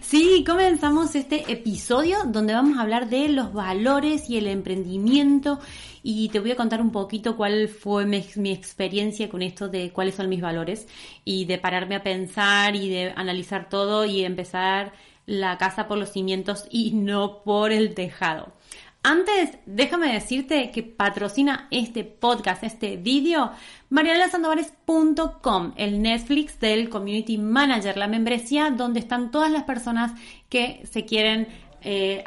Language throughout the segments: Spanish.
Sí, comenzamos este episodio donde vamos a hablar de los valores y el emprendimiento y te voy a contar un poquito cuál fue mi, experiencia con esto de cuáles son mis valores y de pararme a pensar y de analizar todo y empezar la casa por los cimientos y no por el tejado. Antes, déjame decirte que patrocina este podcast, este vídeo, marialasandovares.com, el Netflix del Community Manager, la membresía donde están todas las personas que se quieren eh,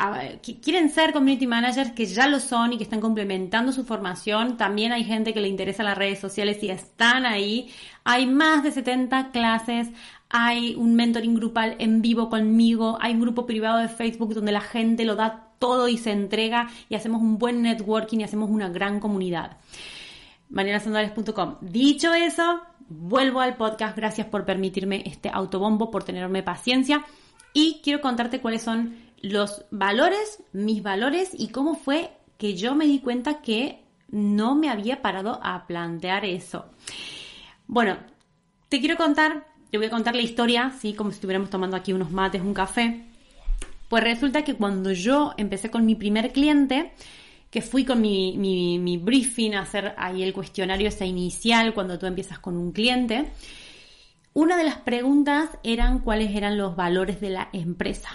quieren ser community managers, que ya lo son y que están complementando su formación. También hay gente que le interesa las redes sociales y están ahí. Hay más de 70 clases. Hay un mentoring grupal en vivo conmigo. Hay un grupo privado de Facebook donde la gente lo da todo y se entrega y hacemos un buen networking y hacemos una gran comunidad. manielasandales.com. Dicho eso, vuelvo al podcast. Gracias por permitirme este autobombo, por tenerme paciencia. Y quiero contarte cuáles son los valores, mis valores y cómo fue que yo me di cuenta que no me había parado a plantear eso. Bueno, te quiero contar, te voy a contar la historia, ¿sí? como si estuviéramos tomando aquí unos mates, un café. Pues resulta que cuando yo empecé con mi primer cliente, que fui con mi, mi, briefing a hacer ahí el cuestionario ese inicial cuando tú empiezas con un cliente, una de las preguntas eran cuáles eran los valores de la empresa.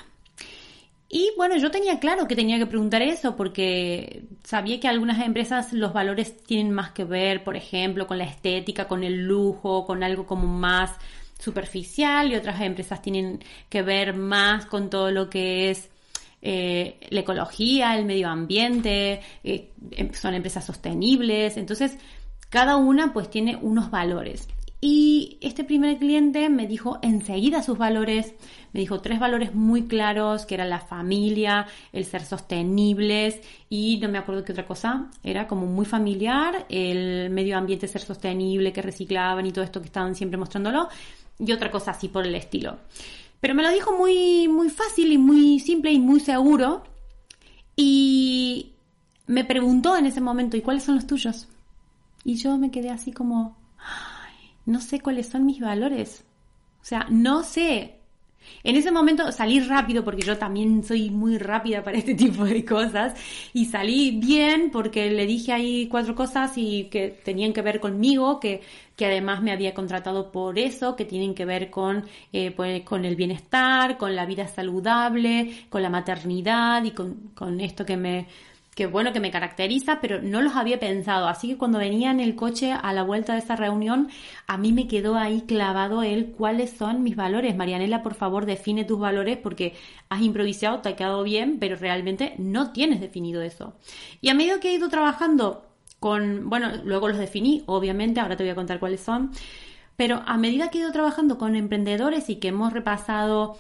Y bueno, yo tenía claro que tenía que preguntar eso porque sabía que algunas empresas los valores tienen más que ver, por ejemplo, con la estética, con el lujo, con algo como más superficial y otras empresas tienen que ver más con todo lo que es eh, la ecología, el medio ambiente, eh, em, son empresas sostenibles, entonces cada una pues tiene unos valores. Y este primer cliente me dijo enseguida sus valores, me dijo tres valores muy claros, que eran la familia, el ser sostenibles y no me acuerdo qué otra cosa, era como muy familiar, el medio ambiente ser sostenible, que reciclaban y todo esto que estaban siempre mostrándolo y otra cosa así por el estilo. Pero me lo dijo muy, muy fácil y muy simple y muy seguro. Y me preguntó en ese momento, ¿y cuáles son los tuyos? Y yo me quedé así como, no sé cuáles son mis valores. O sea, no sé. En ese momento salí rápido porque yo también soy muy rápida para este tipo de cosas y salí bien porque le dije ahí cuatro cosas y que tenían que ver conmigo, que, que además me había contratado por eso, que tienen que ver con, eh, pues, con el bienestar, con la vida saludable, con la maternidad y con, con esto que me, que bueno, que me caracteriza, pero no los había pensado. Así que cuando venía en el coche a la vuelta de esa reunión, a mí me quedó ahí clavado él cuáles son mis valores. Marianela, por favor, define tus valores porque has improvisado, te ha quedado bien, pero realmente no tienes definido eso. Y a medida que he ido trabajando con, bueno, luego los definí, obviamente, ahora te voy a contar cuáles son, pero a medida que he ido trabajando con emprendedores y que hemos repasado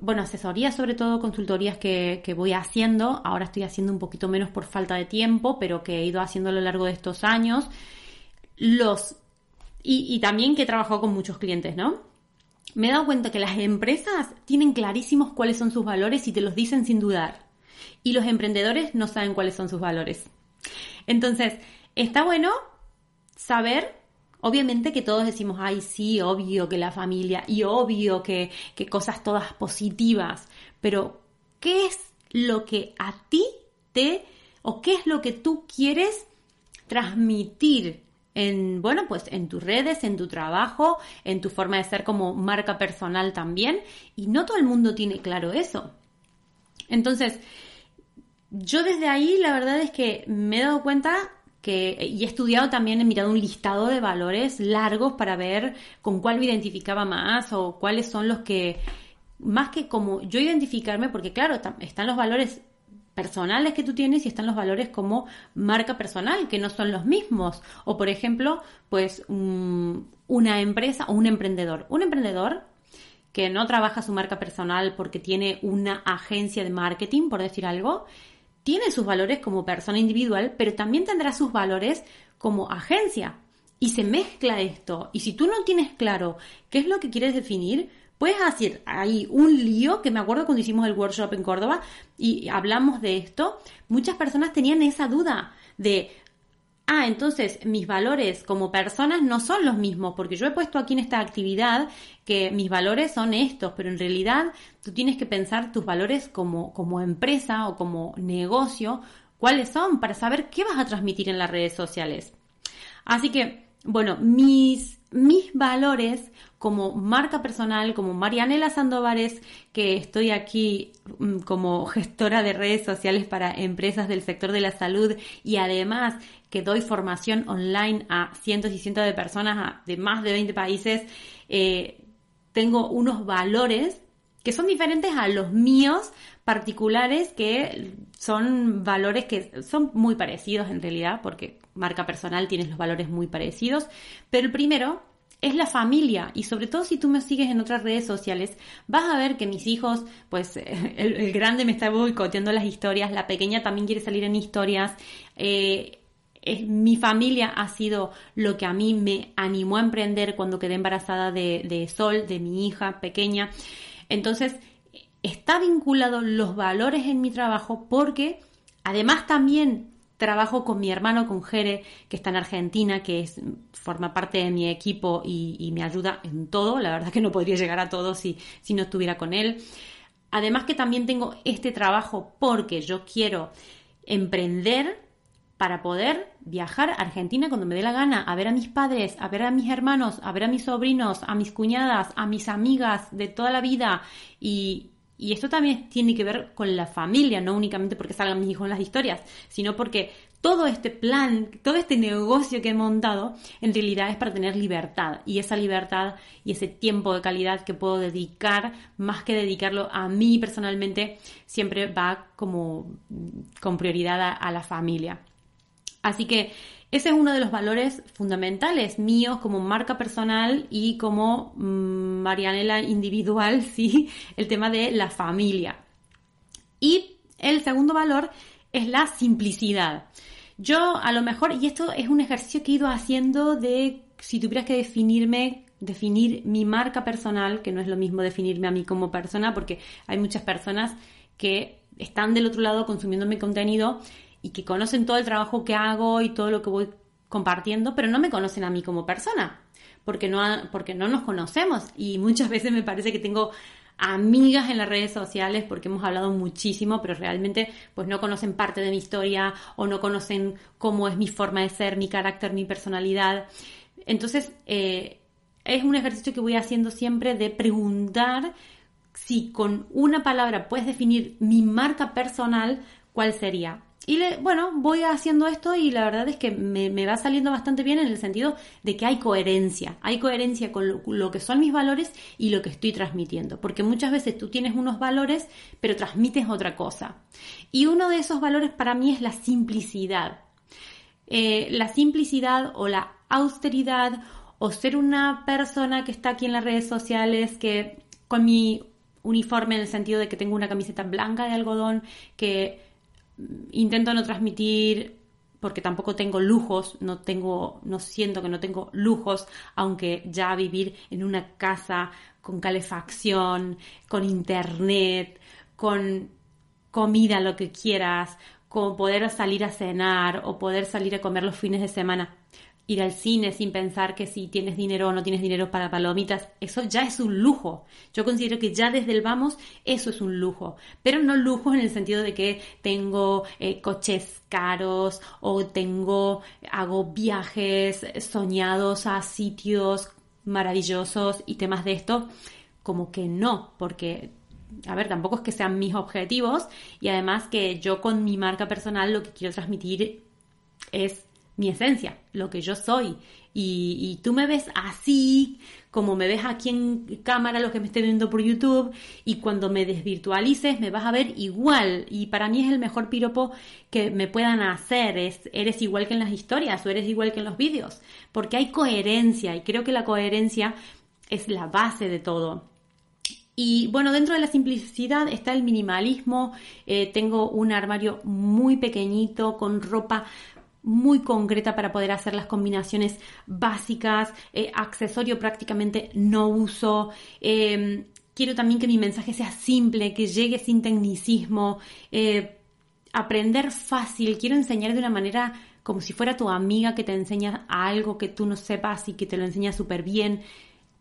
bueno, asesorías, sobre todo consultorías que, voy haciendo. Ahora estoy haciendo un poquito menos por falta de tiempo, pero que he ido haciendo a lo largo de estos años. Los. Y, también que he trabajado con muchos clientes, ¿no? Me he dado cuenta que las empresas tienen clarísimos cuáles son sus valores y te los dicen sin dudar. Y los emprendedores no saben cuáles son sus valores. Entonces, está bueno saber Obviamente que todos decimos, ay, sí, obvio que la familia y obvio que, que cosas todas positivas, pero ¿qué es lo que a ti te o qué es lo que tú quieres transmitir en, bueno, pues en tus redes, en tu trabajo, en tu forma de ser como marca personal también, y no todo el mundo tiene claro eso. Entonces, yo desde ahí la verdad es que me he dado cuenta y he estudiado también, he mirado un listado de valores largos para ver con cuál me identificaba más o cuáles son los que, más que como yo identificarme, porque claro, están los valores personales que tú tienes y están los valores como marca personal, que no son los mismos. O por ejemplo, pues una empresa o un emprendedor. Un emprendedor que no trabaja su marca personal porque tiene una agencia de marketing, por decir algo, tiene sus valores como persona individual, pero también tendrá sus valores como agencia. y se mezcla esto. Y si tú no tienes claro qué es lo que quieres definir, puedes hacer ahí un lío, que me acuerdo cuando hicimos el workshop en Córdoba y hablamos de esto, muchas personas tenían esa duda de, ah, entonces mis valores como personas no son los mismos, porque yo he puesto aquí en esta actividad que mis valores son estos, pero en realidad tú tienes que pensar tus valores como, como empresa o como negocio, cuáles son para saber qué vas a transmitir en las redes sociales. Así que, bueno, mis, mis valores como marca personal, como Marianela Sandovares, que estoy aquí mm, como gestora de redes sociales para empresas del sector de la salud y además que doy formación online a cientos y cientos de personas de más de 20 países, eh, tengo unos valores que son diferentes a los míos particulares, que son valores que son muy parecidos en realidad, porque marca personal tienes los valores muy parecidos, pero el primero es la familia y sobre todo si tú me sigues en otras redes sociales, vas a ver que mis hijos, pues el, grande me está boicoteando las historias, la pequeña también quiere salir en historias. Eh, mi familia ha sido lo que a mí me animó a emprender cuando quedé embarazada de, Sol, de mi hija pequeña. Entonces, está vinculado los valores en mi trabajo porque además también trabajo con mi hermano, con Jere, que está en Argentina, que forma parte de mi equipo y, me ayuda en todo. La verdad que no podría llegar a todo si no estuviera con él. Además que también tengo este trabajo porque yo quiero emprender para poder viajar a Argentina cuando me dé la gana, a ver a mis padres, a ver a mis hermanos, a ver a mis sobrinos, a mis cuñadas, a mis amigas de toda la vida y, esto también tiene que ver con la familia, no únicamente porque salgan mis hijos en las historias, sino porque todo este plan, todo este negocio que he montado, en realidad es para tener libertad. Y esa libertad y ese tiempo de calidad que puedo dedicar, más que dedicarlo a mí personalmente, siempre va como con prioridad a la familia. Así que ese es uno de los valores fundamentales míos como marca personal y como mm, Marianela individual, sí, el tema de la familia. Y el segundo valor es la simplicidad. Yo a lo mejor, y esto es un ejercicio que he ido haciendo de si tuvieras que definirme, definir mi marca personal, que no es lo mismo definirme a mí como persona, porque hay muchas personas que están del otro lado consumiendo mi contenido y que conocen todo el trabajo que hago y todo lo que voy compartiendo, pero no me conocen a mí como persona, porque no, porque no nos conocemos y muchas veces me parece que tengo amigas en las redes sociales porque hemos hablado muchísimo, pero realmente pues no conocen parte de mi historia o no conocen cómo es mi forma de ser, mi carácter, mi personalidad. Entonces, eh, es un ejercicio que voy haciendo siempre de preguntar si con una palabra puedes definir mi marca personal, ¿cuál sería? Y bueno, voy haciendo esto y la verdad es que me, va saliendo bastante bien en el sentido de que hay coherencia, hay coherencia con lo, que son mis valores y lo que estoy transmitiendo, porque muchas veces tú tienes unos valores pero transmites otra cosa. Y uno de esos valores para mí es la simplicidad. Eh, la simplicidad o la austeridad o ser una persona que está aquí en las redes sociales que con mi uniforme en el sentido de que tengo una camiseta blanca de algodón que intento no transmitir porque tampoco tengo lujos, no tengo, no siento que no tengo lujos, aunque ya vivir en una casa con calefacción, con internet, con comida, lo que quieras, con poder salir a cenar o poder salir a comer los fines de semana ir al cine sin pensar que si tienes dinero o no tienes dinero para palomitas, eso ya es un lujo. Yo considero que ya desde el vamos eso es un lujo, pero no lujo en el sentido de que tengo eh, coches caros o tengo, hago viajes soñados a sitios maravillosos y temas de esto, como que no, porque a ver, tampoco es que sean mis objetivos y además que yo con mi marca personal lo que quiero transmitir es mi esencia, lo que yo soy. Y, tú me ves así, como me ves aquí en cámara, lo que me esté viendo por YouTube, y cuando me desvirtualices me vas a ver igual. Y para mí es el mejor piropo que me puedan hacer, es eres igual que en las historias o eres igual que en los vídeos, porque hay coherencia y creo que la coherencia es la base de todo. Y bueno, dentro de la simplicidad está el minimalismo. Eh, tengo un armario muy pequeñito con ropa muy concreta para poder hacer las combinaciones básicas, eh, accesorio prácticamente no uso. Em, quiero también que mi mensaje sea simple, que llegue sin tecnicismo, eh, aprender fácil, quiero enseñar de una manera como si fuera tu amiga que te enseña algo que tú no sepas y que te lo enseña súper bien.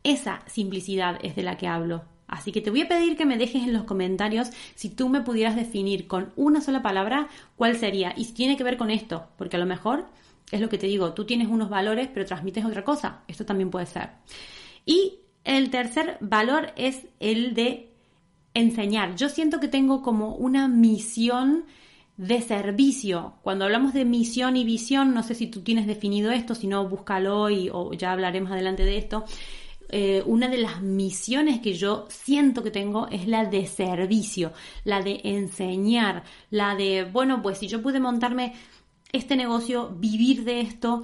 Esa simplicidad es de la que hablo. Así que te voy a pedir que me dejes en los comentarios si tú me pudieras definir con una sola palabra cuál sería y si tiene que ver con esto, porque a lo mejor es lo que te digo, tú tienes unos valores pero transmites otra cosa, esto también puede ser. Y el tercer valor es el de enseñar. Yo siento que tengo como una misión de servicio. Cuando hablamos de misión y visión, no sé si tú tienes definido esto, si no, búscalo y, o ya hablaremos adelante de esto. Eh, una de las misiones que yo siento que tengo es la de servicio, la de enseñar, la de, bueno, pues si yo pude montarme este negocio, vivir de esto,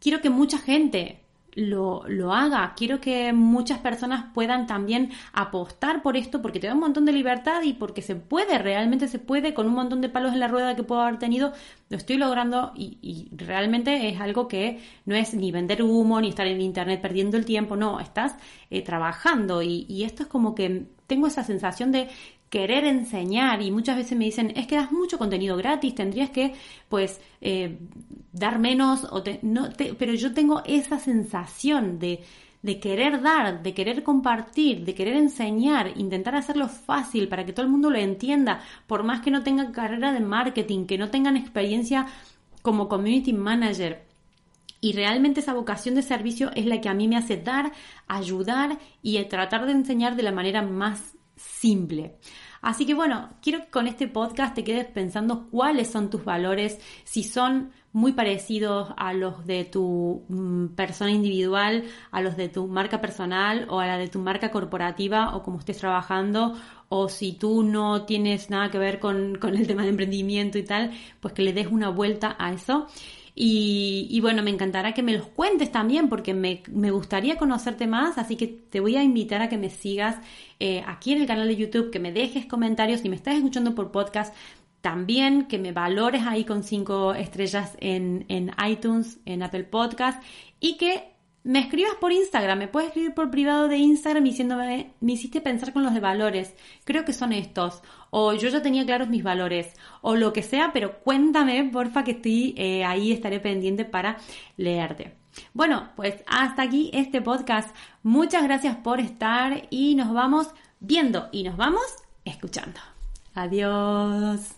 quiero que mucha gente lo, lo, haga. Quiero que muchas personas puedan también apostar por esto porque te da un montón de libertad y porque se puede, realmente se puede, con un montón de palos en la rueda que puedo haber tenido, lo estoy logrando y, realmente es algo que no es ni vender humo ni estar en internet perdiendo el tiempo, no, estás eh, trabajando y, y esto es como que tengo esa sensación de querer enseñar y muchas veces me dicen es que das mucho contenido gratis tendrías que pues eh, dar menos o no pero yo tengo esa sensación de, de querer dar, de querer compartir, de querer enseñar, intentar hacerlo fácil para que todo el mundo lo entienda, por más que no tengan carrera de marketing, que no tengan experiencia como community manager. Y realmente esa vocación de servicio es la que a mí me hace dar, ayudar y tratar de enseñar de la manera más simple. Así que bueno, quiero que con este podcast te quedes pensando cuáles son tus valores, si son muy parecidos a los de tu mm, persona individual, a los de tu marca personal o a la de tu marca corporativa o como estés trabajando o si tú no tienes nada que ver con, con el tema de emprendimiento y tal, pues que le des una vuelta a eso. Y, bueno, me encantará que me los cuentes también porque me, gustaría conocerte más, así que te voy a invitar a que me sigas eh, aquí en el canal de YouTube, que me dejes comentarios, si me estás escuchando por podcast, también que me valores ahí con cinco estrellas en, en iTunes, en Apple Podcast y que me escribas por Instagram, me puedes escribir por privado de Instagram diciéndome, me hiciste pensar con los de valores, creo que son estos, o yo ya tenía claros mis valores, o lo que sea, pero cuéntame, porfa, que estoy eh, ahí, estaré pendiente para leerte. Bueno, pues hasta aquí este podcast. Muchas gracias por estar y nos vamos viendo y nos vamos escuchando. Adiós.